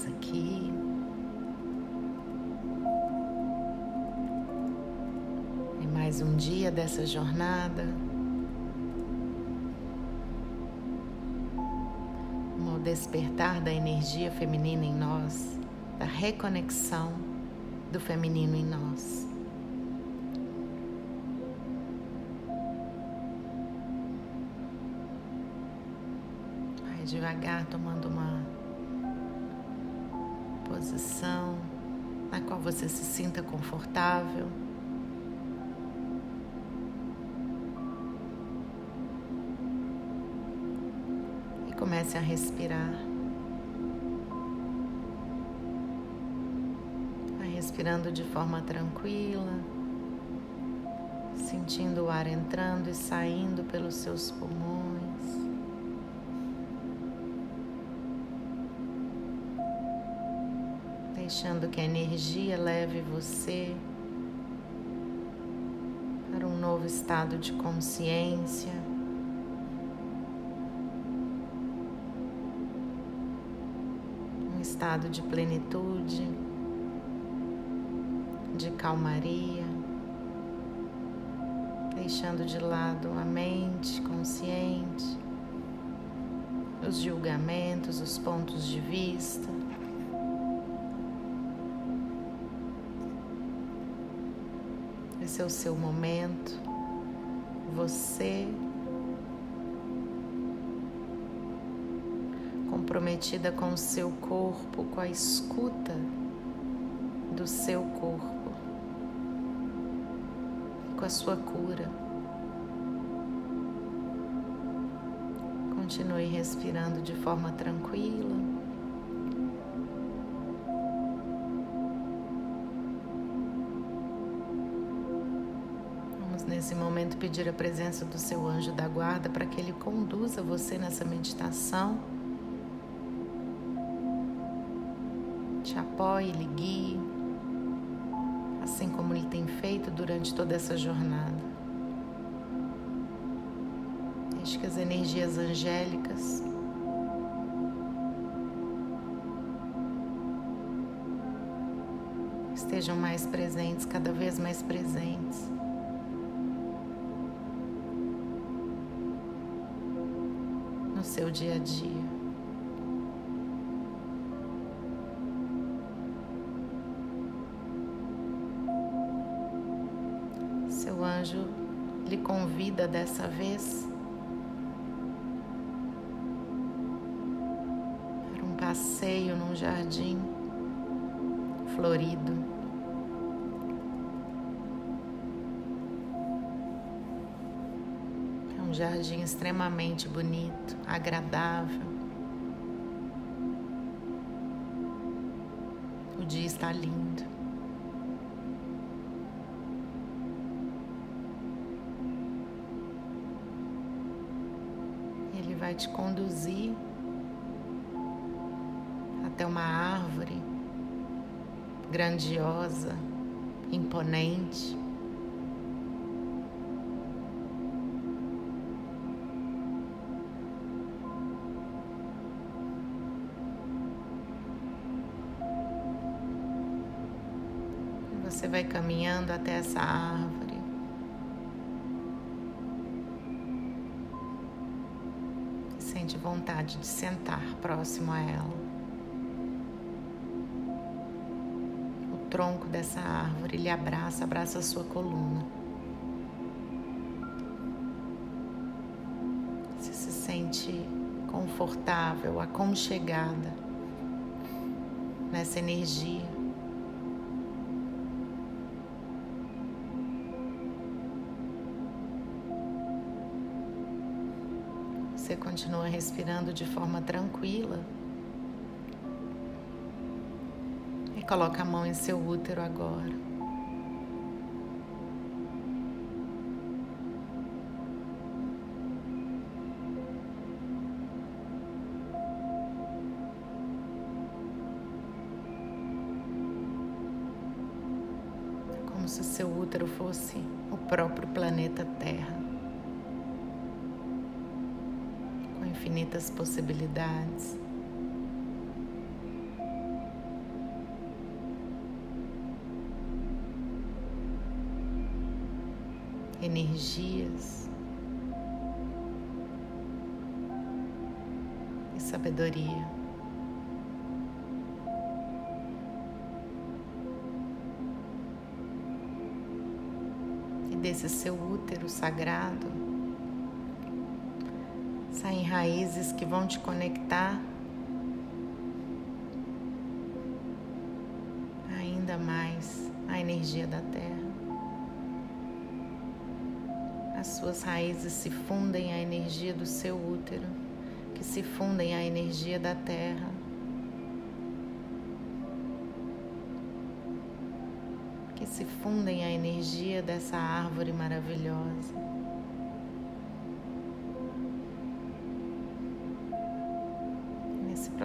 mais aqui. Em mais um dia dessa jornada. O despertar da energia feminina em nós, da reconexão do feminino em nós. Posição na qual você se sinta confortável. E comece a respirar. Vai respirando de forma tranquila, sentindo o ar entrando e saindo pelos seus pulmões. Deixando que a energia leve você para um novo estado de consciência. Um estado de plenitude, de calmaria, deixando de lado a mente consciente, os julgamentos, os pontos de vista. É o seu momento. Você comprometida com o seu corpo, com a escuta do seu corpo, com a sua cura. Continue respirando de forma tranquila. Nesse momento pedir a presença do seu anjo da guarda para que ele conduza você nessa meditação. Te apoie, lhe guie, assim como ele tem feito durante toda essa jornada. Deixe que as energias angélicas estejam mais presentes, cada vez mais presentes. Seu dia a dia. Seu anjo lhe convida dessa vez para um passeio num jardim florido. Um jardim extremamente bonito, agradável. O dia está lindo. Ele vai te conduzir até uma árvore grandiosa, imponente. Vai caminhando até essa árvore. Sente vontade de sentar próximo a ela. O tronco dessa árvore lhe abraça, abraça a sua coluna. Você se sente confortável, aconchegada nessa energia. Continua respirando de forma tranquila. E coloca a mão em seu útero agora. É como se seu útero fosse o próprio planeta Terra. infinitas possibilidades. Energias e sabedoria. e desse seu útero sagrado saem raízes que vão te conectar ainda mais à energia da terra. As suas raízes se fundem à energia do seu útero, que se fundem à energia da terra. Que se fundem à energia dessa árvore maravilhosa.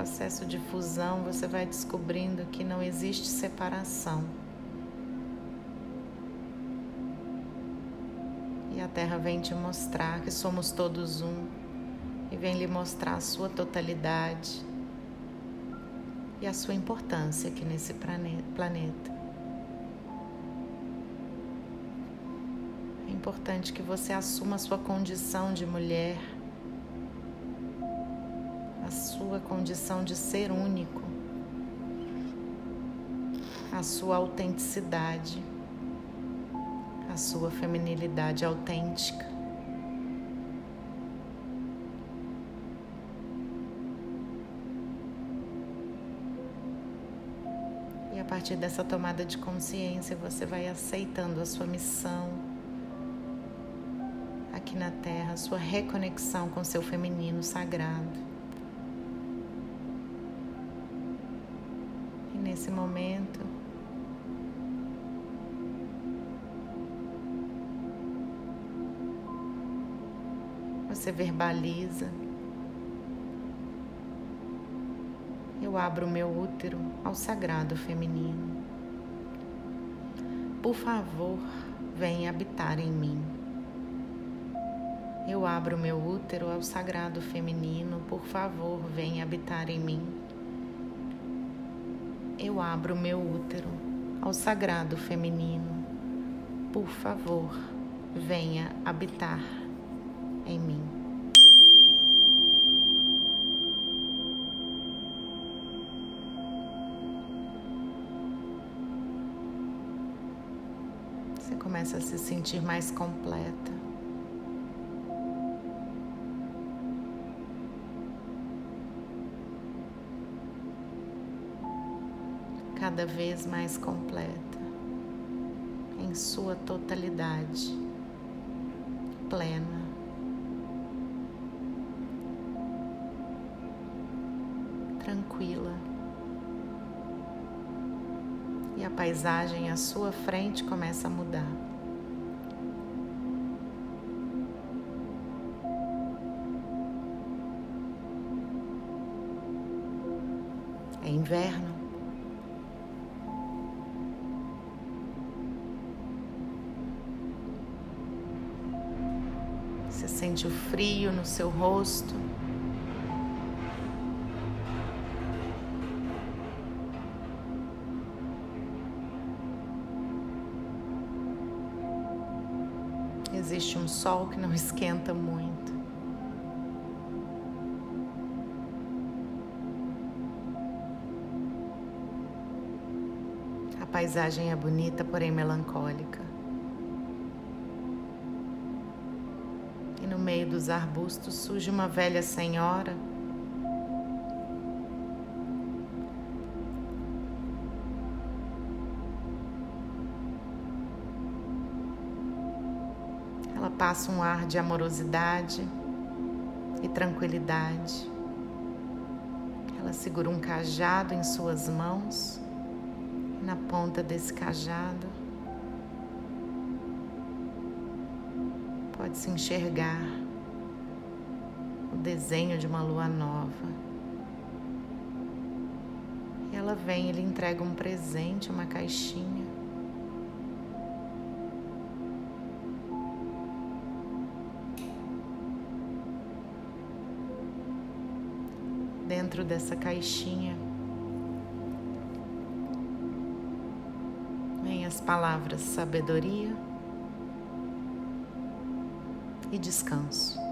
Processo de fusão, você vai descobrindo que não existe separação. a Terra vem te mostrar que somos todos um e vem lhe mostrar a sua totalidade e a sua importância aqui nesse planeta. É importante que você assuma a sua condição de mulher, sua condição de ser único, a sua autenticidade a sua feminilidade autêntica. E a partir dessa tomada de consciência, você vai aceitando a sua missão aqui na Terra, a sua reconexão com seu feminino sagrado. Nesse momento, você verbaliza. Eu abro meu útero ao sagrado feminino. Por favor, venha habitar em mim. Eu abro meu útero ao sagrado feminino. Por favor, venha habitar em mim. Eu abro meu útero ao sagrado feminino. Por favor, venha habitar em mim. Você começa a se sentir mais completa. Cada vez mais completa, em sua totalidade, plena. Tranquila e a paisagem à sua frente começa a mudar. É inverno. Sente o frio no seu rosto. existe um sol que não esquenta muito. A paisagem é bonita, porém melancólica. Dos arbustos surge uma velha senhora. Passa um ar de amorosidade e tranquilidade. Ela segura um cajado em suas mãos, e na ponta desse cajado. Pode se enxergar desenho de uma lua nova. E ela vem e lhe entrega um presente, uma caixinha. dentro dessa caixinha vem as palavras sabedoria, e descanso.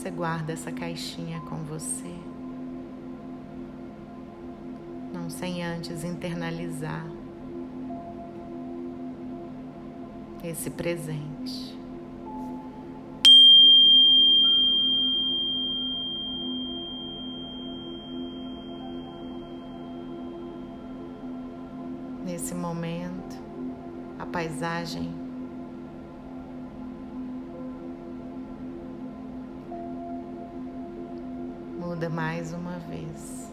Você guarda essa caixinha com você, não sem antes internalizar esse presente. Nesse momento, a paisagem mais uma vez.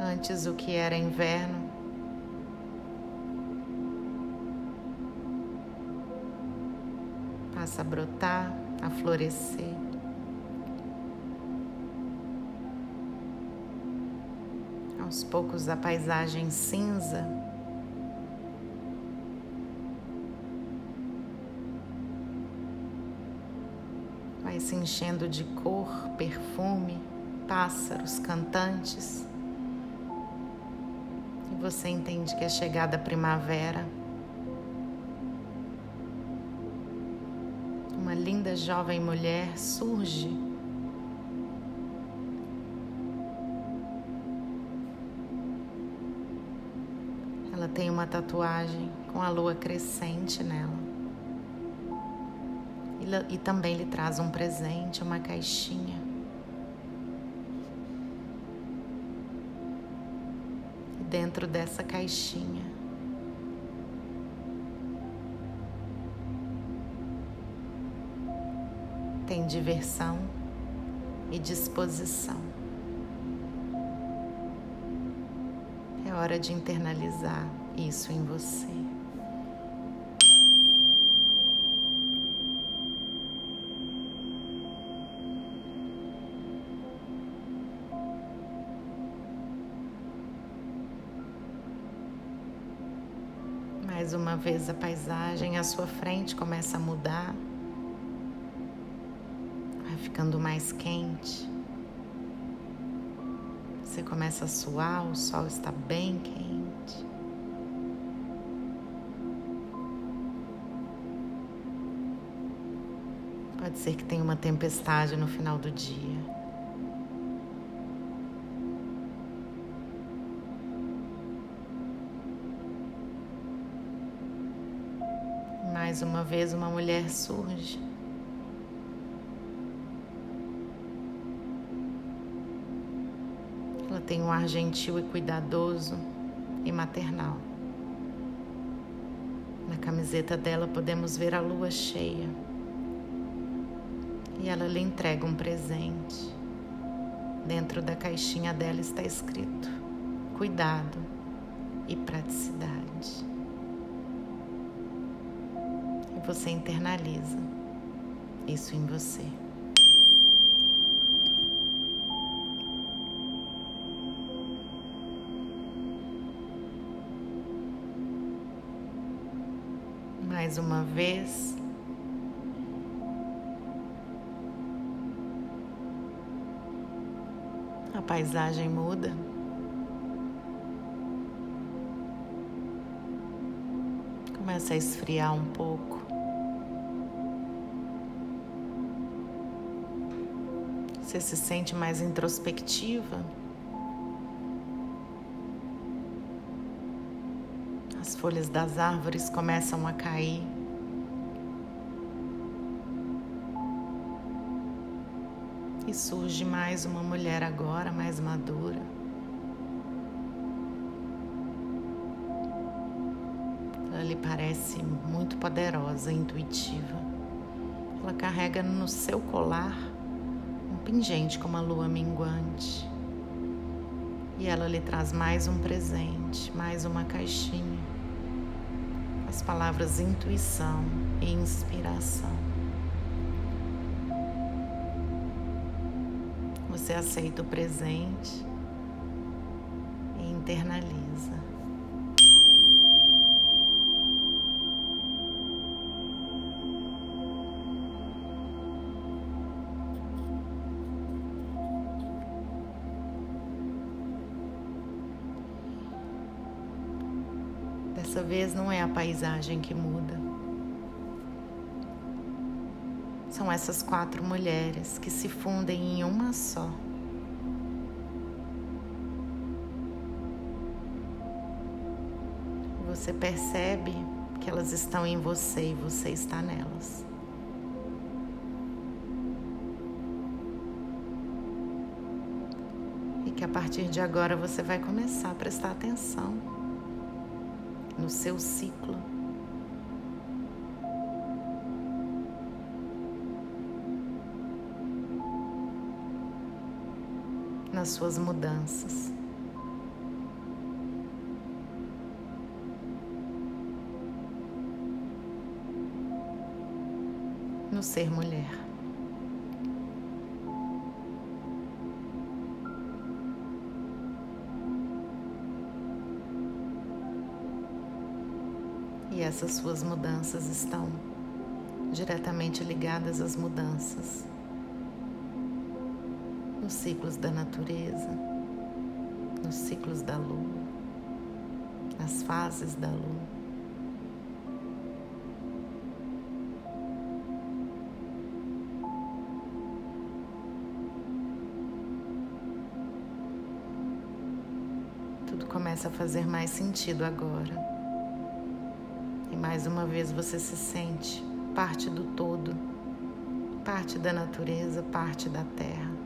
Antes o que era inverno passa a brotar, a florescer. Aos poucos a paisagem cinza vai se enchendo de cor, perfume, pássaros, cantantes. E você entende que é chegada a primavera. Uma linda jovem mulher surge tem uma tatuagem com a lua crescente nela. E, e também lhe traz um presente, uma caixinha. E dentro dessa caixinha tem diversão e disposição. É hora de internalizar isso em você. Mais uma vez a paisagem à sua frente começa a mudar, vai ficando mais quente. Você começa a suar, o sol está bem quente. Pode ser que tenha uma tempestade no final do dia. Mais uma vez, uma mulher surge. Ela tem um ar gentil e cuidadoso e maternal. Na camiseta dela podemos ver a lua cheia. E ela lhe entrega um presente. Dentro da caixinha dela está escrito: cuidado e praticidade. E você internaliza isso em você. mais uma vez. Paisagem muda. Começa a esfriar um pouco. Você se sente mais introspectiva. As folhas das árvores começam a cair. E surge mais uma mulher agora, mais madura. Ela lhe parece muito poderosa, intuitiva. Ela carrega no seu colar um pingente com uma lua minguante. E ela lhe traz mais um presente, mais uma caixinha as palavras intuição e inspiração. Você aceita o presente e internaliza. Dessa vez não é a paisagem que muda, São essas quatro mulheres que se fundem em uma só. Você percebe que elas estão em você e você está nelas. E que a partir de agora você vai começar a prestar atenção no seu ciclo. Nas suas mudanças. no ser mulher. E essas suas mudanças estão diretamente ligadas às mudanças nos ciclos da natureza, nos ciclos da lua, nas fases da lua. começa a fazer mais sentido agora. E mais uma vez você se sente parte do todo, parte da natureza, parte da terra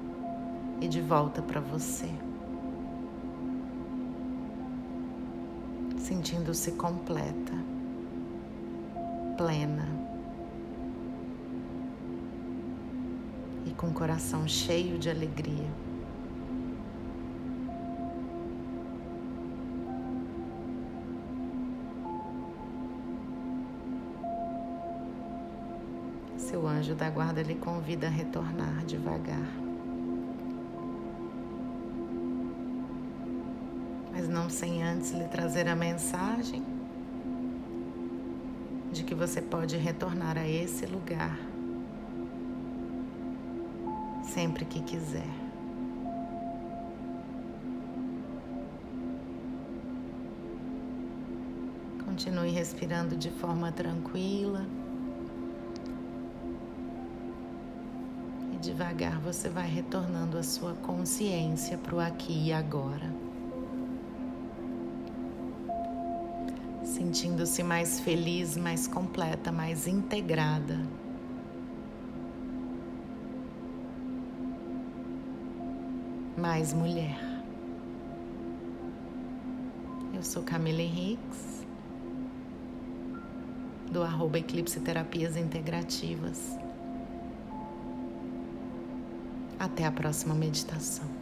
e de volta para você. Sentindo-se completa, plena e com o coração cheio de alegria. seu anjo da guarda lhe convida a retornar devagar. Não sem antes lhe trazer a mensagem de que você pode retornar a esse lugar sempre que quiser. Continue respirando de forma tranquila. devagar você vai retornando a sua consciência para o aqui e agora. Sentindo-se mais feliz, mais completa, mais integrada. Mais mulher. Eu sou Camila Henriques, do arroba Eclipse Terapias Integrativas. Até a próxima meditação.